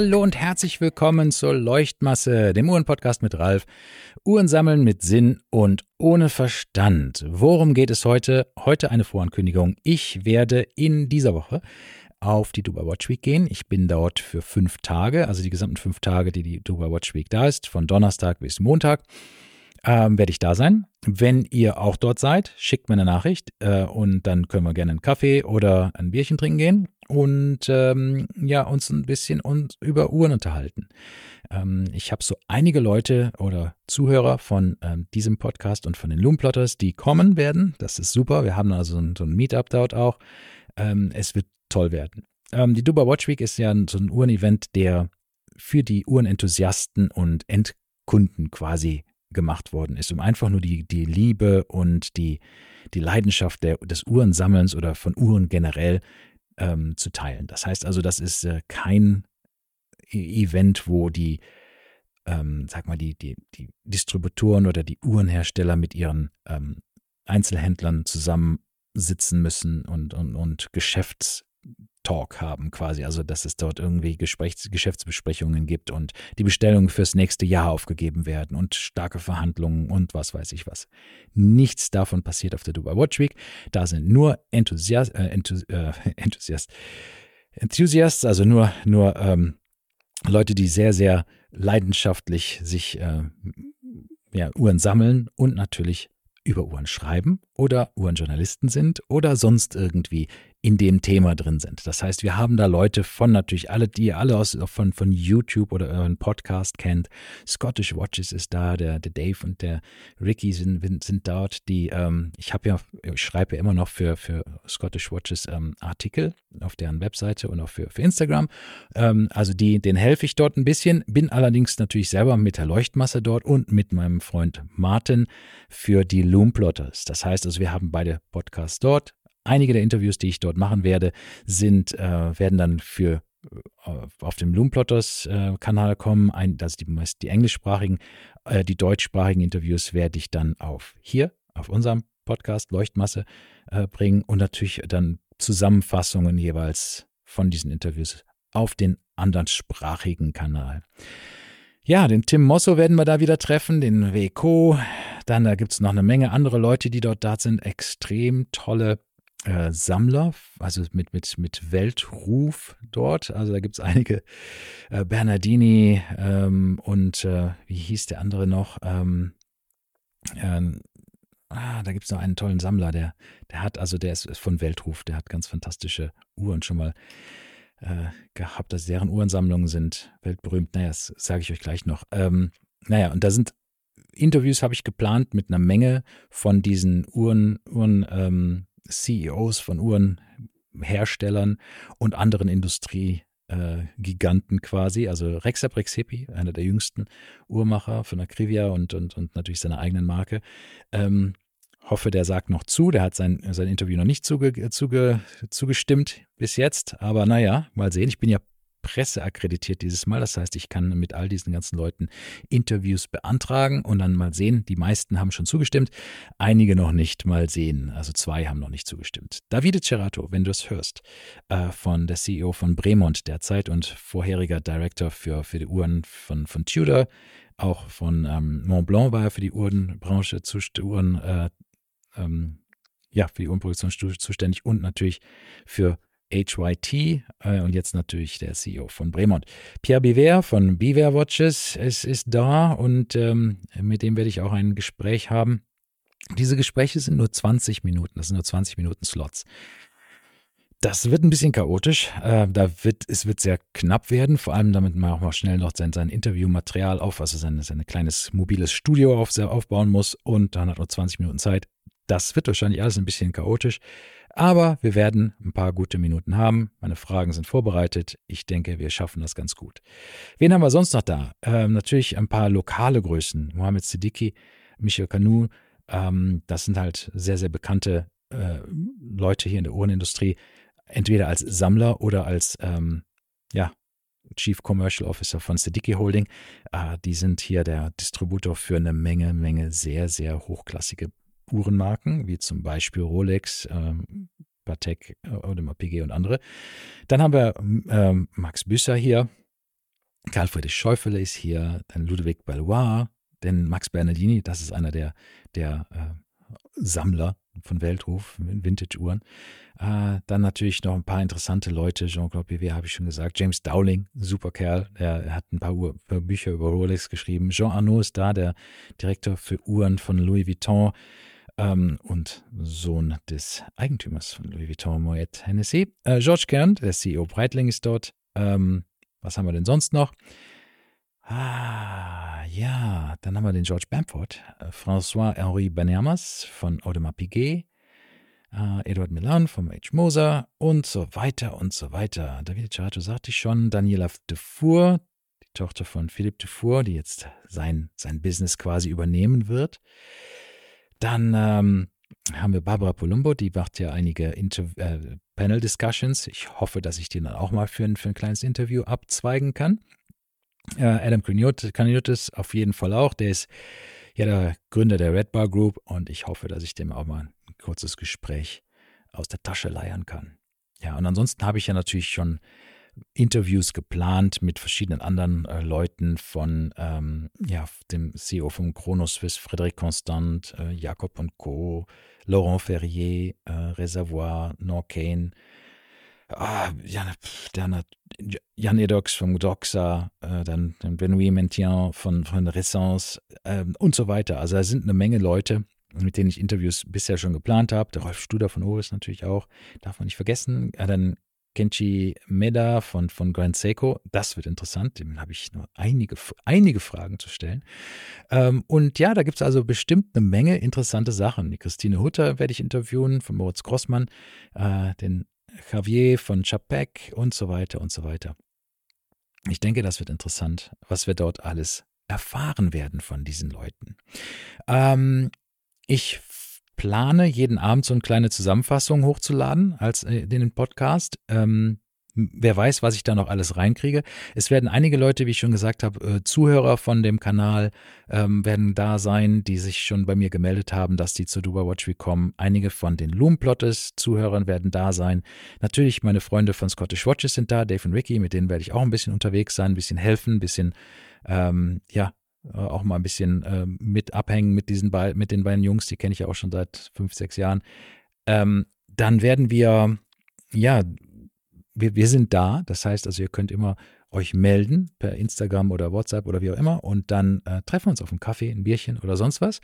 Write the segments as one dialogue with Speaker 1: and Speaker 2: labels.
Speaker 1: Hallo und herzlich willkommen zur Leuchtmasse, dem Uhrenpodcast mit Ralf. Uhren sammeln mit Sinn und ohne Verstand. Worum geht es heute? Heute eine Vorankündigung. Ich werde in dieser Woche auf die Dubai Watch Week gehen. Ich bin dort für fünf Tage, also die gesamten fünf Tage, die die Dubai Watch Week da ist, von Donnerstag bis Montag ähm, werde ich da sein. Wenn ihr auch dort seid, schickt mir eine Nachricht äh, und dann können wir gerne einen Kaffee oder ein Bierchen trinken gehen und ähm, ja, uns ein bisschen uns über Uhren unterhalten. Ähm, ich habe so einige Leute oder Zuhörer von ähm, diesem Podcast und von den Loomplotters, die kommen werden. Das ist super. Wir haben also ein, so ein Meetup dort auch. Ähm, es wird toll werden. Ähm, die Dubai Watch Week ist ja so ein Uhrenevent, der für die Uhrenenthusiasten und Endkunden quasi gemacht worden ist, um einfach nur die, die Liebe und die, die Leidenschaft der, des Uhrensammelns oder von Uhren generell ähm, zu teilen. Das heißt also, das ist äh, kein e Event, wo die, ähm, sag mal, die, die, die Distributoren oder die Uhrenhersteller mit ihren ähm, Einzelhändlern zusammensitzen müssen und, und, und Geschäfts, Talk haben quasi, also dass es dort irgendwie Gesprächs Geschäftsbesprechungen gibt und die Bestellungen fürs nächste Jahr aufgegeben werden und starke Verhandlungen und was weiß ich was. Nichts davon passiert auf der Dubai Watch Week. Da sind nur Enthusiast, äh, Enthus äh, Enthusiast, Enthusiasts, also nur, nur ähm, Leute, die sehr, sehr leidenschaftlich sich äh, ja, Uhren sammeln und natürlich über Uhren schreiben oder Uhrenjournalisten sind oder sonst irgendwie in dem Thema drin sind. Das heißt, wir haben da Leute von natürlich alle, die ihr alle aus, von, von YouTube oder euren Podcast kennt. Scottish Watches ist da, der, der Dave und der Ricky sind, sind dort. Die, ähm, ich habe ja, ich schreibe ja immer noch für, für Scottish Watches ähm, Artikel auf deren Webseite und auch für, für Instagram. Ähm, also die, den helfe ich dort ein bisschen, bin allerdings natürlich selber mit der Leuchtmasse dort und mit meinem Freund Martin für die Loom Plotters. Das heißt also, wir haben beide Podcasts dort. Einige der Interviews, die ich dort machen werde, sind, äh, werden dann für äh, auf dem Loomplotters-Kanal äh, kommen. Ein, das die meist die englischsprachigen, äh, die deutschsprachigen Interviews werde ich dann auf hier, auf unserem Podcast Leuchtmasse äh, bringen und natürlich dann Zusammenfassungen jeweils von diesen Interviews auf den anderssprachigen Kanal. Ja, den Tim Mosso werden wir da wieder treffen, den Weko. Dann da gibt es noch eine Menge andere Leute, die dort da sind. Extrem tolle äh, Sammler, also mit, mit, mit Weltruf dort. Also da gibt es einige, äh, Bernardini ähm, und äh, wie hieß der andere noch? Ähm, ähm ah, da gibt es noch einen tollen Sammler, der, der hat, also der ist von Weltruf, der hat ganz fantastische Uhren schon mal äh, gehabt. Also deren Uhrensammlungen sind weltberühmt. Naja, das sage ich euch gleich noch. Ähm, naja, und da sind Interviews habe ich geplant mit einer Menge von diesen Uhren, Uhren ähm, CEOs von Uhrenherstellern und anderen Industriegiganten quasi. Also Rexa Brexepi, einer der jüngsten Uhrmacher von Akrivia und, und, und natürlich seiner eigenen Marke. Ähm, hoffe, der sagt noch zu. Der hat sein, sein Interview noch nicht zuge, zuge, zugestimmt bis jetzt. Aber naja, mal sehen. Ich bin ja Presse akkreditiert dieses Mal. Das heißt, ich kann mit all diesen ganzen Leuten Interviews beantragen und dann mal sehen. Die meisten haben schon zugestimmt, einige noch nicht. Mal sehen. Also zwei haben noch nicht zugestimmt. Davide Cerato, wenn du es hörst, äh, von der CEO von Bremont derzeit und vorheriger Director für, für die Uhren von, von Tudor, auch von ähm, Montblanc war er für die Uhrenbranche Uhren, äh, ähm, ja, für die Uhrenproduktion zuständig und natürlich für HYT äh, und jetzt natürlich der CEO von Bremont. Pierre Biver von Biver Watches es ist da und ähm, mit dem werde ich auch ein Gespräch haben. Diese Gespräche sind nur 20 Minuten, das sind nur 20 Minuten Slots. Das wird ein bisschen chaotisch. Äh, da wird, es wird sehr knapp werden, vor allem damit man auch mal schnell noch sein, sein Interviewmaterial auf, also sein, sein kleines mobiles Studio auf, aufbauen muss und dann hat nur 20 Minuten Zeit. Das wird wahrscheinlich alles ein bisschen chaotisch. Aber wir werden ein paar gute Minuten haben. Meine Fragen sind vorbereitet. Ich denke, wir schaffen das ganz gut. Wen haben wir sonst noch da? Ähm, natürlich ein paar lokale Größen. Mohamed Siddiqui, Michel Kanu. Ähm, das sind halt sehr, sehr bekannte äh, Leute hier in der Uhrenindustrie. Entweder als Sammler oder als ähm, ja, Chief Commercial Officer von Siddiqui Holding. Äh, die sind hier der Distributor für eine Menge, Menge sehr, sehr hochklassige Uhrenmarken, wie zum Beispiel Rolex, ähm, Patek, Audemars Piguet und andere. Dann haben wir ähm, Max Büsser hier, Karl Friedrich Schäufele ist hier, dann Ludwig Ballois, denn Max Bernardini, das ist einer der, der äh, Sammler von Weltruf, Vintage-Uhren. Äh, dann natürlich noch ein paar interessante Leute. Jean-Claude Pivet habe ich schon gesagt. James Dowling, super Kerl. Der hat ein paar, Uhr, paar Bücher über Rolex geschrieben. Jean Arnaud ist da, der Direktor für Uhren von Louis Vuitton ähm, und Sohn des Eigentümers von Louis Vuitton, Moet Hennessy. Äh, George Kern, der CEO Breitling, ist dort. Ähm, was haben wir denn sonst noch? Ah, ja, dann haben wir den George Bamford, äh, François-Henri Banermas von Audemars Piguet, äh, Eduard Milan vom H. Moser und so weiter und so weiter. David Cerato sagte ich schon, Daniela Dufour, die Tochter von Philippe Dufour, die jetzt sein, sein Business quasi übernehmen wird. Dann ähm, haben wir Barbara Polumbo, die macht ja einige Inter äh, Panel Discussions. Ich hoffe, dass ich die dann auch mal für ein, für ein kleines Interview abzweigen kann. Äh, Adam Kaniotis auf jeden Fall auch. Der ist ja der Gründer der Red Bar Group und ich hoffe, dass ich dem auch mal ein kurzes Gespräch aus der Tasche leiern kann. Ja, und ansonsten habe ich ja natürlich schon Interviews geplant mit verschiedenen anderen äh, Leuten von ähm, ja, dem CEO von Chronoswiss, Frédéric Constant, äh, Jakob und Co., Laurent Ferrier, äh, Reservoir, Norcane, ah, Jan, dann Jan Edox vom Doxa, äh, dann, Benoît Mentien von, von Ressence äh, und so weiter. Also da sind eine Menge Leute, mit denen ich Interviews bisher schon geplant habe. Der Rolf Studer von Oris natürlich auch, darf man nicht vergessen. Ja, dann Kenchi Meda von, von Grand Seiko. Das wird interessant. Dem habe ich noch einige, einige Fragen zu stellen. Ähm, und ja, da gibt es also bestimmt eine Menge interessante Sachen. Die Christine Hutter werde ich interviewen von Moritz Grossmann, äh, den Javier von Chapek und so weiter und so weiter. Ich denke, das wird interessant, was wir dort alles erfahren werden von diesen Leuten. Ähm, ich plane, jeden Abend so eine kleine Zusammenfassung hochzuladen als äh, den Podcast. Ähm, wer weiß, was ich da noch alles reinkriege. Es werden einige Leute, wie ich schon gesagt habe, äh, Zuhörer von dem Kanal ähm, werden da sein, die sich schon bei mir gemeldet haben, dass die zu Dubai Watch Week kommen. Einige von den Loomplottes Zuhörern werden da sein. Natürlich meine Freunde von Scottish Watches sind da, Dave und Ricky, mit denen werde ich auch ein bisschen unterwegs sein, ein bisschen helfen, ein bisschen ähm, ja, auch mal ein bisschen äh, mit abhängen mit diesen be mit den beiden Jungs, die kenne ich ja auch schon seit fünf, sechs Jahren. Ähm, dann werden wir, ja, wir, wir sind da. Das heißt also, ihr könnt immer euch melden per Instagram oder WhatsApp oder wie auch immer und dann äh, treffen wir uns auf einen Kaffee, ein Bierchen oder sonst was.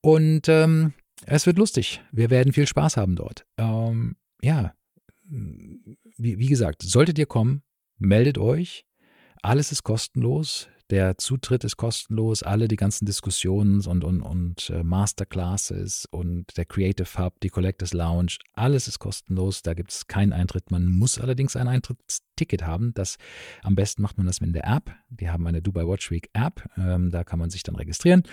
Speaker 1: Und ähm, es wird lustig. Wir werden viel Spaß haben dort. Ähm, ja, wie, wie gesagt, solltet ihr kommen, meldet euch. Alles ist kostenlos. Der Zutritt ist kostenlos, alle die ganzen Diskussionen und, und, und äh, Masterclasses und der Creative Hub, die Collectors Lounge, alles ist kostenlos. Da gibt es keinen Eintritt. Man muss allerdings ein Eintrittsticket haben. Das am besten macht man das mit der App. Wir haben eine Dubai Watch Week App. Ähm, da kann man sich dann registrieren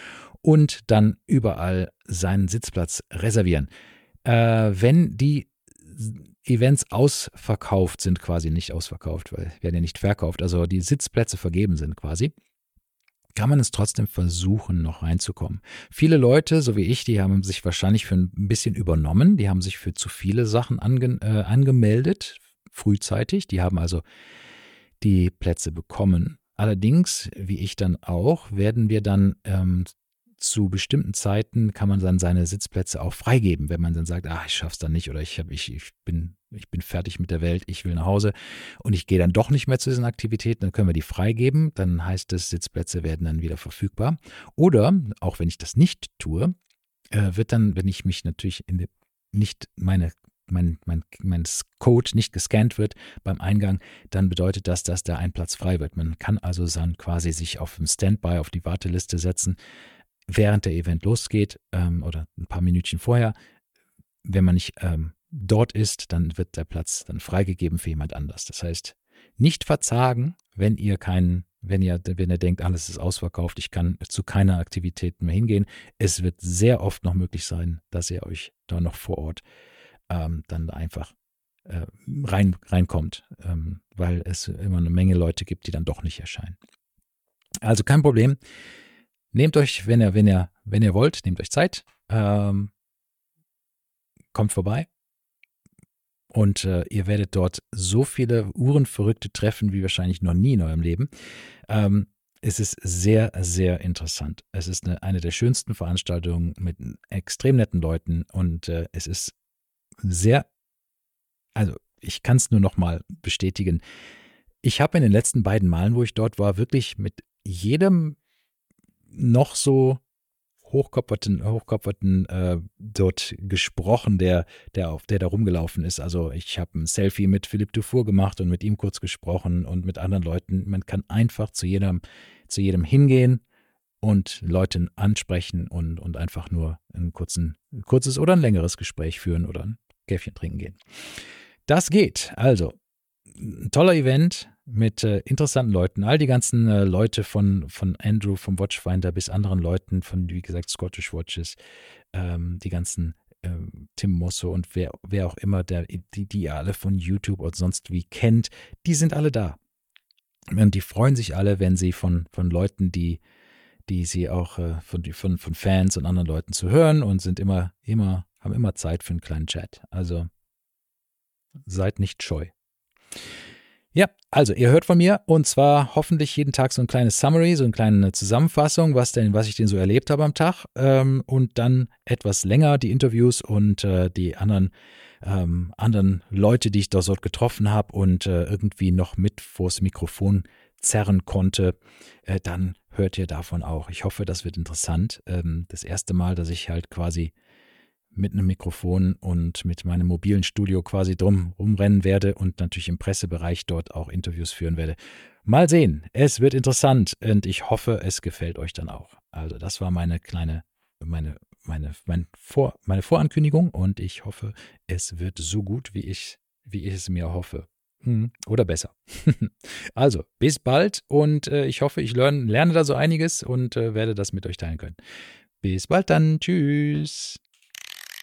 Speaker 1: und dann überall seinen Sitzplatz reservieren. Äh, wenn die Events ausverkauft sind, quasi nicht ausverkauft, weil werden ja nicht verkauft, also die Sitzplätze vergeben sind quasi, kann man es trotzdem versuchen, noch reinzukommen. Viele Leute, so wie ich, die haben sich wahrscheinlich für ein bisschen übernommen, die haben sich für zu viele Sachen ange, äh, angemeldet, frühzeitig, die haben also die Plätze bekommen. Allerdings, wie ich dann auch, werden wir dann ähm, zu bestimmten Zeiten kann man dann seine Sitzplätze auch freigeben, wenn man dann sagt, ah, ich schaff's dann nicht oder ich, hab, ich, ich, bin, ich bin fertig mit der Welt, ich will nach Hause und ich gehe dann doch nicht mehr zu diesen Aktivitäten, dann können wir die freigeben, dann heißt es, Sitzplätze werden dann wieder verfügbar. Oder, auch wenn ich das nicht tue, äh, wird dann, wenn ich mich natürlich in der, nicht meine mein, mein, mein Code nicht gescannt wird beim Eingang, dann bedeutet das, dass da ein Platz frei wird. Man kann also dann quasi sich auf dem Standby, auf die Warteliste setzen während der Event losgeht ähm, oder ein paar Minütchen vorher. Wenn man nicht ähm, dort ist, dann wird der Platz dann freigegeben für jemand anders. Das heißt, nicht verzagen, wenn ihr keinen, wenn ihr, wenn ihr denkt, alles ist ausverkauft, ich kann zu keiner Aktivität mehr hingehen. Es wird sehr oft noch möglich sein, dass ihr euch da noch vor Ort ähm, dann einfach äh, rein, reinkommt, ähm, weil es immer eine Menge Leute gibt, die dann doch nicht erscheinen. Also kein Problem. Nehmt euch, wenn ihr, wenn ihr, wenn ihr wollt, nehmt euch Zeit. Ähm, kommt vorbei. Und äh, ihr werdet dort so viele Uhrenverrückte treffen, wie wahrscheinlich noch nie in eurem Leben. Ähm, es ist sehr, sehr interessant. Es ist eine, eine der schönsten Veranstaltungen mit extrem netten Leuten und äh, es ist sehr, also ich kann es nur noch mal bestätigen. Ich habe in den letzten beiden Malen, wo ich dort war, wirklich mit jedem noch so hochkopferten, hochkopferten äh, dort gesprochen, der, der, auf, der da rumgelaufen ist. Also ich habe ein Selfie mit Philipp Dufour gemacht und mit ihm kurz gesprochen und mit anderen Leuten. Man kann einfach zu jedem, zu jedem hingehen und Leute ansprechen und, und einfach nur ein, kurzen, ein kurzes oder ein längeres Gespräch führen oder ein Käffchen trinken gehen. Das geht. Also, ein toller Event mit äh, interessanten Leuten. All die ganzen äh, Leute von, von Andrew vom Watchfinder bis anderen Leuten von, wie gesagt, Scottish Watches, ähm, die ganzen ähm, Tim Mosso und wer, wer auch immer, der, die, die ihr alle von YouTube oder sonst wie kennt, die sind alle da. Und die freuen sich alle, wenn sie von, von Leuten, die, die sie auch äh, von, von, von Fans und anderen Leuten zu hören und sind immer, immer, haben immer Zeit für einen kleinen Chat. Also seid nicht scheu. Ja, also ihr hört von mir und zwar hoffentlich jeden Tag so ein kleines Summary, so eine kleine Zusammenfassung, was denn, was ich denn so erlebt habe am Tag ähm, und dann etwas länger die Interviews und äh, die anderen ähm, anderen Leute, die ich da dort getroffen habe und äh, irgendwie noch mit vors Mikrofon zerren konnte, äh, dann hört ihr davon auch. Ich hoffe, das wird interessant. Ähm, das erste Mal, dass ich halt quasi mit einem Mikrofon und mit meinem mobilen Studio quasi drum rumrennen werde und natürlich im Pressebereich dort auch Interviews führen werde. Mal sehen, es wird interessant und ich hoffe, es gefällt euch dann auch. Also das war meine kleine, meine, meine, mein Vor, meine Vorankündigung und ich hoffe, es wird so gut, wie ich, wie ich es mir hoffe. Hm, oder besser. also, bis bald und äh, ich hoffe, ich lerne, lerne da so einiges und äh, werde das mit euch teilen können. Bis bald dann. Tschüss.